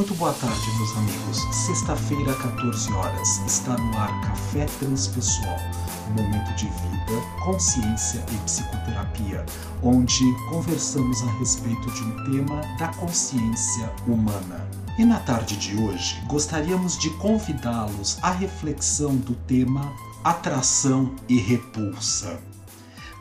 Muito boa tarde, meus amigos. Sexta-feira, 14 horas, está no ar Café Transpessoal, um momento de vida, consciência e psicoterapia, onde conversamos a respeito de um tema da consciência humana. E na tarde de hoje, gostaríamos de convidá-los à reflexão do tema atração e repulsa.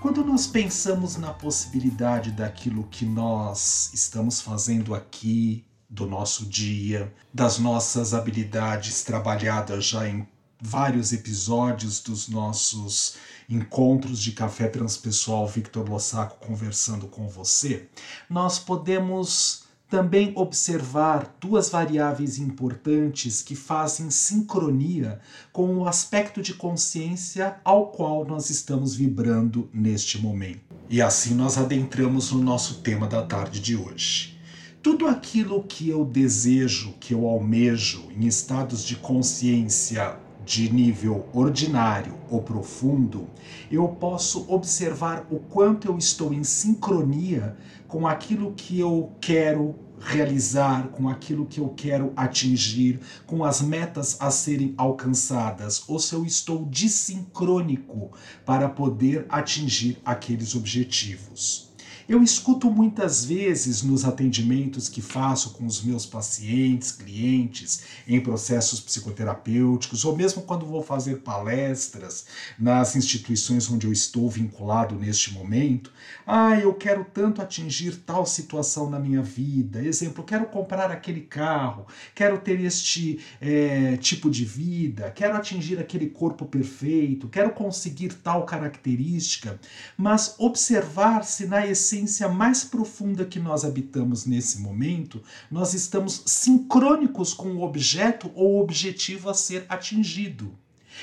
Quando nós pensamos na possibilidade daquilo que nós estamos fazendo aqui, do nosso dia, das nossas habilidades trabalhadas já em vários episódios dos nossos encontros de café transpessoal Victor Lossaco conversando com você, nós podemos também observar duas variáveis importantes que fazem sincronia com o aspecto de consciência ao qual nós estamos vibrando neste momento. E assim nós adentramos no nosso tema da tarde de hoje. Tudo aquilo que eu desejo, que eu almejo em estados de consciência de nível ordinário ou profundo, eu posso observar o quanto eu estou em sincronia com aquilo que eu quero realizar, com aquilo que eu quero atingir, com as metas a serem alcançadas, ou se eu estou desincrônico para poder atingir aqueles objetivos. Eu escuto muitas vezes nos atendimentos que faço com os meus pacientes, clientes, em processos psicoterapêuticos, ou mesmo quando vou fazer palestras nas instituições onde eu estou vinculado neste momento. Ah, eu quero tanto atingir tal situação na minha vida. Exemplo, quero comprar aquele carro, quero ter este é, tipo de vida, quero atingir aquele corpo perfeito, quero conseguir tal característica, mas observar se na essência essência mais profunda que nós habitamos nesse momento, nós estamos sincrônicos com o objeto ou objetivo a ser atingido.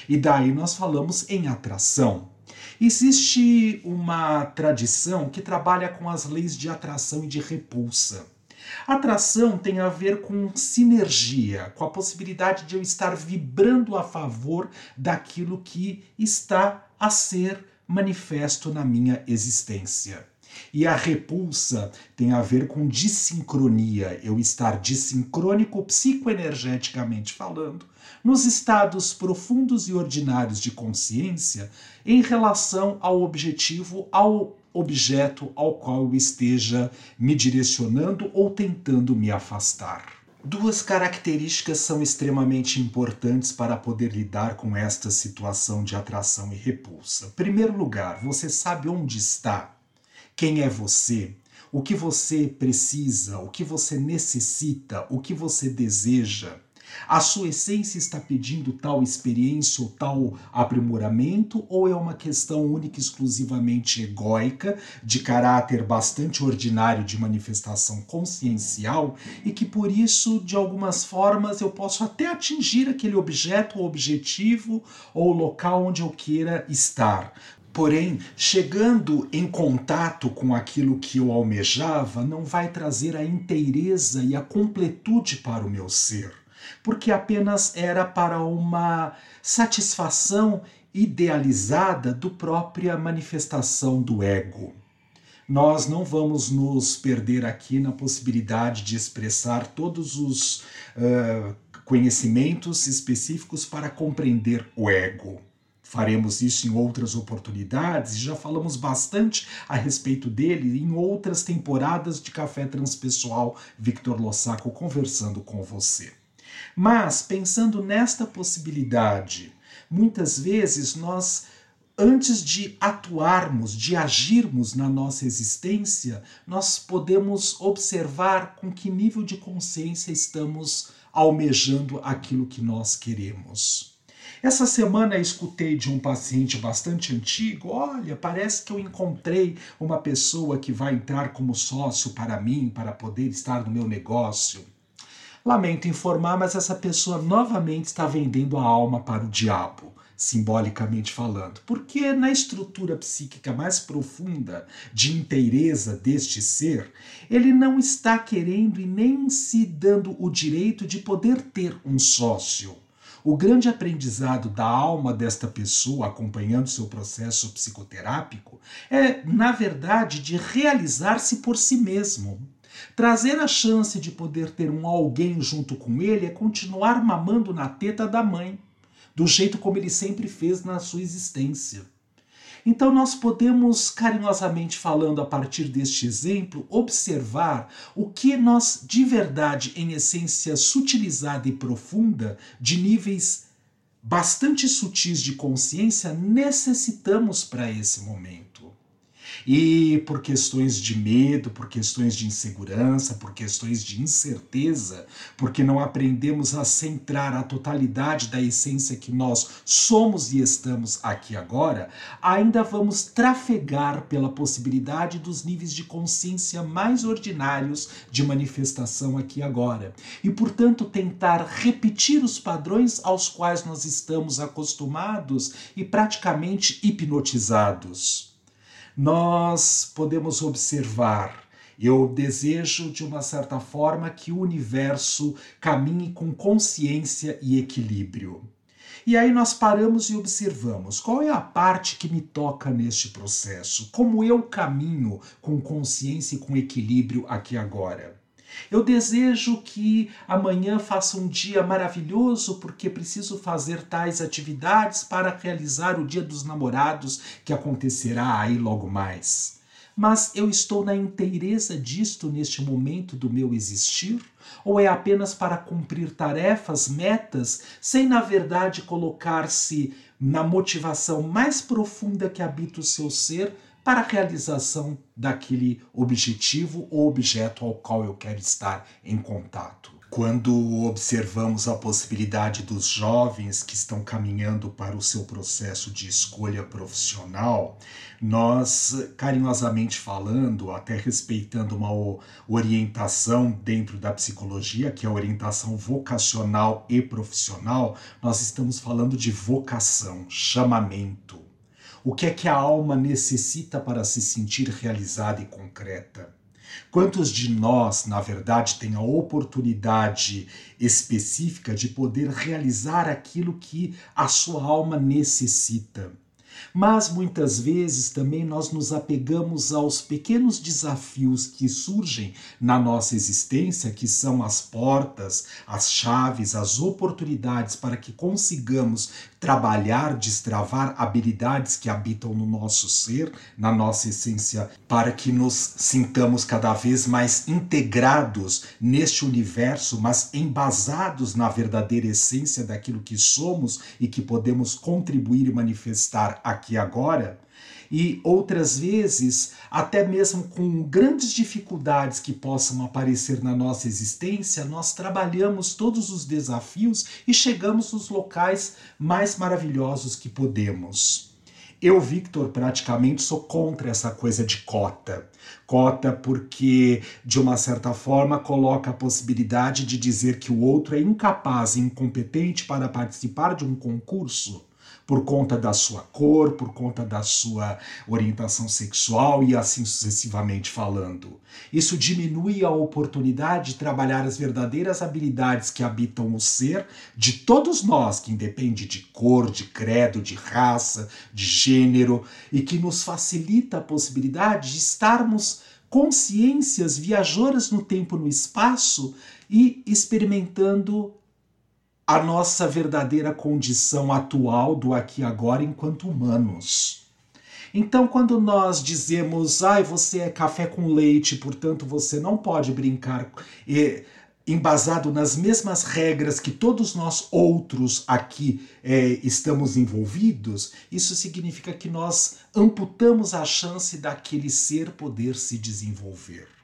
E daí nós falamos em atração. Existe uma tradição que trabalha com as leis de atração e de repulsa. Atração tem a ver com sinergia, com a possibilidade de eu estar vibrando a favor daquilo que está a ser manifesto na minha existência. E a repulsa tem a ver com dissincronia, eu estar dissincrônico psicoenergeticamente falando, nos estados profundos e ordinários de consciência em relação ao objetivo, ao objeto ao qual eu esteja me direcionando ou tentando me afastar. Duas características são extremamente importantes para poder lidar com esta situação de atração e repulsa. Em primeiro lugar, você sabe onde está quem é você, o que você precisa, o que você necessita, o que você deseja. A sua essência está pedindo tal experiência ou tal aprimoramento, ou é uma questão única e exclusivamente egóica, de caráter bastante ordinário de manifestação consciencial, e que por isso, de algumas formas, eu posso até atingir aquele objeto ou objetivo ou local onde eu queira estar, Porém, chegando em contato com aquilo que eu almejava, não vai trazer a inteireza e a completude para o meu ser, porque apenas era para uma satisfação idealizada do própria manifestação do ego. Nós não vamos nos perder aqui na possibilidade de expressar todos os uh, conhecimentos específicos para compreender o ego. Faremos isso em outras oportunidades e já falamos bastante a respeito dele em outras temporadas de Café Transpessoal Victor Lossaco conversando com você. Mas, pensando nesta possibilidade, muitas vezes nós antes de atuarmos, de agirmos na nossa existência, nós podemos observar com que nível de consciência estamos almejando aquilo que nós queremos. Essa semana escutei de um paciente bastante antigo: olha, parece que eu encontrei uma pessoa que vai entrar como sócio para mim, para poder estar no meu negócio. Lamento informar, mas essa pessoa novamente está vendendo a alma para o diabo simbolicamente falando, porque na estrutura psíquica mais profunda de inteireza deste ser, ele não está querendo e nem se dando o direito de poder ter um sócio. O grande aprendizado da alma desta pessoa acompanhando seu processo psicoterápico é, na verdade, de realizar-se por si mesmo. Trazer a chance de poder ter um alguém junto com ele é continuar mamando na teta da mãe, do jeito como ele sempre fez na sua existência. Então, nós podemos, carinhosamente falando a partir deste exemplo, observar o que nós, de verdade, em essência sutilizada e profunda, de níveis bastante sutis de consciência, necessitamos para esse momento. E por questões de medo, por questões de insegurança, por questões de incerteza, porque não aprendemos a centrar a totalidade da essência que nós somos e estamos aqui agora, ainda vamos trafegar pela possibilidade dos níveis de consciência mais ordinários de manifestação aqui agora. E, portanto, tentar repetir os padrões aos quais nós estamos acostumados e praticamente hipnotizados nós podemos observar. Eu desejo, de uma certa forma, que o universo caminhe com consciência e equilíbrio. E aí nós paramos e observamos qual é a parte que me toca neste processo, como eu caminho com consciência e com equilíbrio aqui agora. Eu desejo que amanhã faça um dia maravilhoso, porque preciso fazer tais atividades para realizar o Dia dos Namorados que acontecerá aí logo mais. Mas eu estou na inteireza disto neste momento do meu existir? Ou é apenas para cumprir tarefas, metas, sem na verdade colocar-se na motivação mais profunda que habita o seu ser para a realização daquele objetivo ou objeto ao qual eu quero estar em contato. Quando observamos a possibilidade dos jovens que estão caminhando para o seu processo de escolha profissional, nós, carinhosamente falando, até respeitando uma orientação dentro da psicologia, que é a orientação vocacional e profissional, nós estamos falando de vocação, chamamento. O que é que a alma necessita para se sentir realizada e concreta? Quantos de nós, na verdade, têm a oportunidade específica de poder realizar aquilo que a sua alma necessita? Mas muitas vezes também nós nos apegamos aos pequenos desafios que surgem na nossa existência, que são as portas, as chaves, as oportunidades para que consigamos trabalhar, destravar habilidades que habitam no nosso ser, na nossa essência, para que nos sintamos cada vez mais integrados neste universo, mas embasados na verdadeira essência daquilo que somos e que podemos contribuir e manifestar aqui agora, e outras vezes, até mesmo com grandes dificuldades que possam aparecer na nossa existência, nós trabalhamos todos os desafios e chegamos nos locais mais maravilhosos que podemos. Eu, Victor, praticamente sou contra essa coisa de cota. Cota porque, de uma certa forma, coloca a possibilidade de dizer que o outro é incapaz e incompetente para participar de um concurso por conta da sua cor, por conta da sua orientação sexual e assim sucessivamente falando. Isso diminui a oportunidade de trabalhar as verdadeiras habilidades que habitam o ser de todos nós, que independe de cor, de credo, de raça, de gênero, e que nos facilita a possibilidade de estarmos consciências viajoras no tempo e no espaço e experimentando a nossa verdadeira condição atual do aqui e agora enquanto humanos. Então, quando nós dizemos, ai, você é café com leite, portanto você não pode brincar e, embasado nas mesmas regras que todos nós outros aqui é, estamos envolvidos, isso significa que nós amputamos a chance daquele ser poder se desenvolver.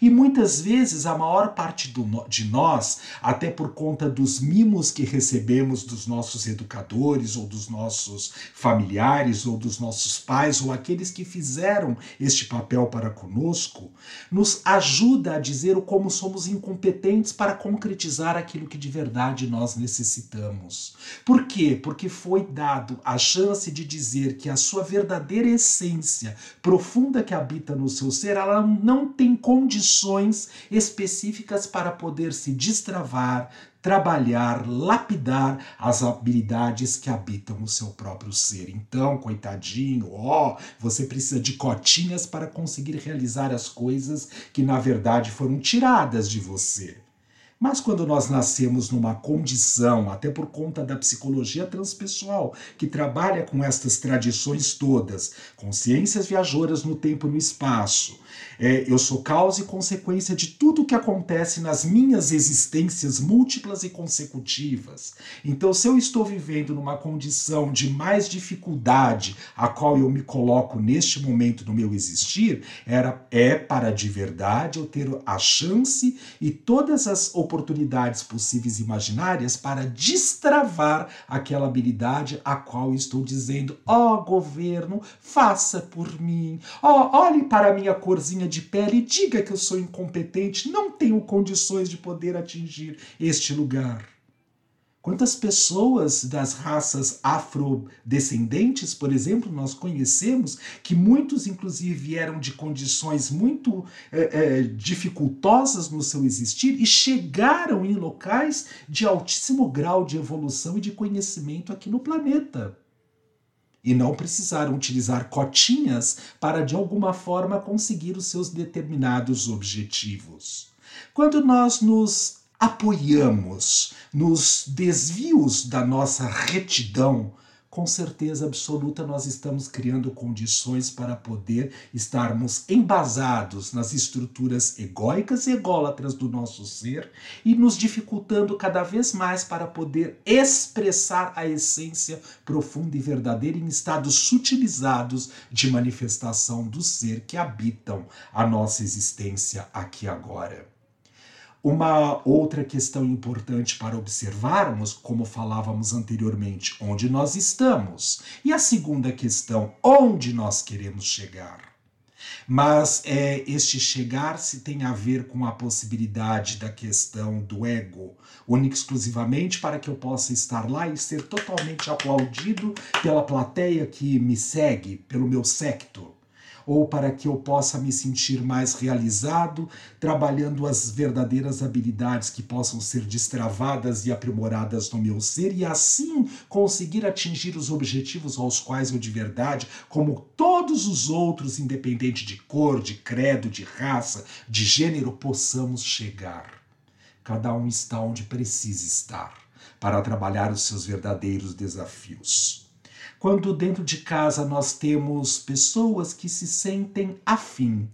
E muitas vezes a maior parte do, de nós, até por conta dos mimos que recebemos dos nossos educadores, ou dos nossos familiares, ou dos nossos pais, ou aqueles que fizeram este papel para conosco, nos ajuda a dizer o como somos incompetentes para concretizar aquilo que de verdade nós necessitamos. Por quê? Porque foi dado a chance de dizer que a sua verdadeira essência profunda que habita no seu ser, ela não tem como condições específicas para poder se destravar, trabalhar, lapidar as habilidades que habitam o seu próprio ser. Então, coitadinho, ó, você precisa de cotinhas para conseguir realizar as coisas que na verdade foram tiradas de você. Mas quando nós nascemos numa condição, até por conta da psicologia transpessoal, que trabalha com estas tradições todas, consciências viajoras no tempo e no espaço, é, eu sou causa e consequência de tudo o que acontece nas minhas existências múltiplas e consecutivas. Então, se eu estou vivendo numa condição de mais dificuldade, a qual eu me coloco neste momento do meu existir, era, é para de verdade eu ter a chance e todas as oportunidades possíveis e imaginárias para destravar aquela habilidade a qual estou dizendo: ó oh, governo, faça por mim, ó, oh, olhe para a minha corzinha de pele e diga que eu sou incompetente, não tenho condições de poder atingir este lugar. Quantas pessoas das raças afrodescendentes, por exemplo, nós conhecemos, que muitos, inclusive, vieram de condições muito é, é, dificultosas no seu existir e chegaram em locais de altíssimo grau de evolução e de conhecimento aqui no planeta e não precisaram utilizar cotinhas para de alguma forma conseguir os seus determinados objetivos. Quando nós nos apoiamos nos desvios da nossa retidão, com certeza absoluta nós estamos criando condições para poder estarmos embasados nas estruturas egóicas e ególatras do nosso ser e nos dificultando cada vez mais para poder expressar a essência profunda e verdadeira em estados sutilizados de manifestação do ser que habitam a nossa existência aqui agora. Uma outra questão importante para observarmos, como falávamos anteriormente, onde nós estamos. E a segunda questão, onde nós queremos chegar. Mas é, este chegar se tem a ver com a possibilidade da questão do ego, única exclusivamente para que eu possa estar lá e ser totalmente aplaudido pela plateia que me segue, pelo meu secto ou para que eu possa me sentir mais realizado, trabalhando as verdadeiras habilidades que possam ser destravadas e aprimoradas no meu ser e assim conseguir atingir os objetivos aos quais eu de verdade, como todos os outros, independente de cor, de credo, de raça, de gênero, possamos chegar. Cada um está onde precisa estar para trabalhar os seus verdadeiros desafios quando dentro de casa nós temos pessoas que se sentem afim.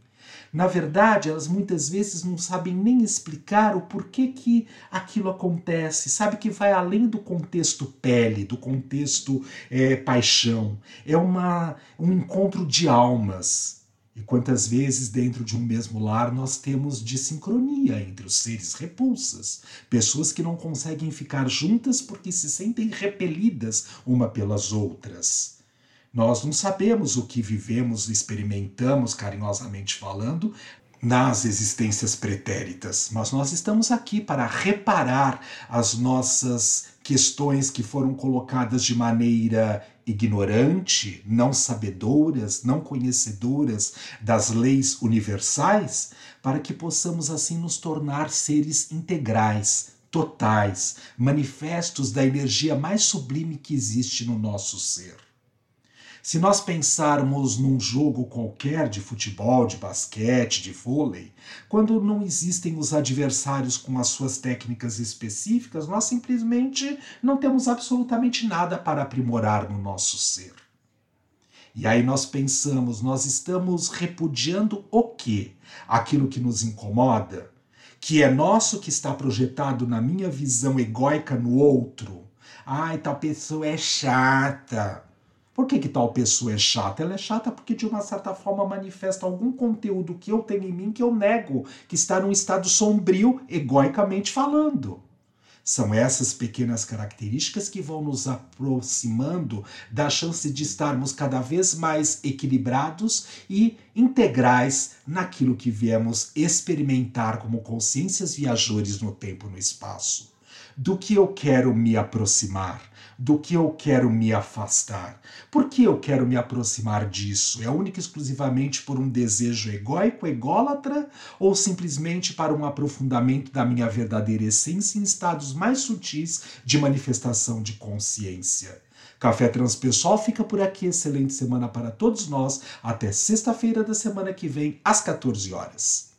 Na verdade, elas muitas vezes não sabem nem explicar o porquê que aquilo acontece, sabe que vai além do contexto pele, do contexto é, paixão. É uma, um encontro de almas. E quantas vezes dentro de um mesmo lar nós temos dissincronia entre os seres repulsas, pessoas que não conseguem ficar juntas porque se sentem repelidas uma pelas outras. Nós não sabemos o que vivemos, experimentamos, carinhosamente falando, nas existências pretéritas, mas nós estamos aqui para reparar as nossas questões que foram colocadas de maneira ignorante, não sabedoras, não conhecedoras das leis universais, para que possamos assim nos tornar seres integrais, totais, manifestos da energia mais sublime que existe no nosso ser. Se nós pensarmos num jogo qualquer de futebol, de basquete, de vôlei, quando não existem os adversários com as suas técnicas específicas, nós simplesmente não temos absolutamente nada para aprimorar no nosso ser. E aí nós pensamos, nós estamos repudiando o quê? Aquilo que nos incomoda, que é nosso, que está projetado na minha visão egóica no outro. Ai, tal pessoa é chata. Por que, que tal pessoa é chata? Ela é chata porque, de uma certa forma, manifesta algum conteúdo que eu tenho em mim que eu nego, que está num estado sombrio, egoicamente falando. São essas pequenas características que vão nos aproximando da chance de estarmos cada vez mais equilibrados e integrais naquilo que viemos experimentar como consciências viajores no tempo e no espaço. Do que eu quero me aproximar? do que eu quero me afastar? Por que eu quero me aproximar disso? É única e exclusivamente por um desejo egóico, ególatra, ou simplesmente para um aprofundamento da minha verdadeira essência em estados mais sutis de manifestação de consciência? Café Transpessoal fica por aqui. Excelente semana para todos nós. Até sexta-feira da semana que vem, às 14 horas.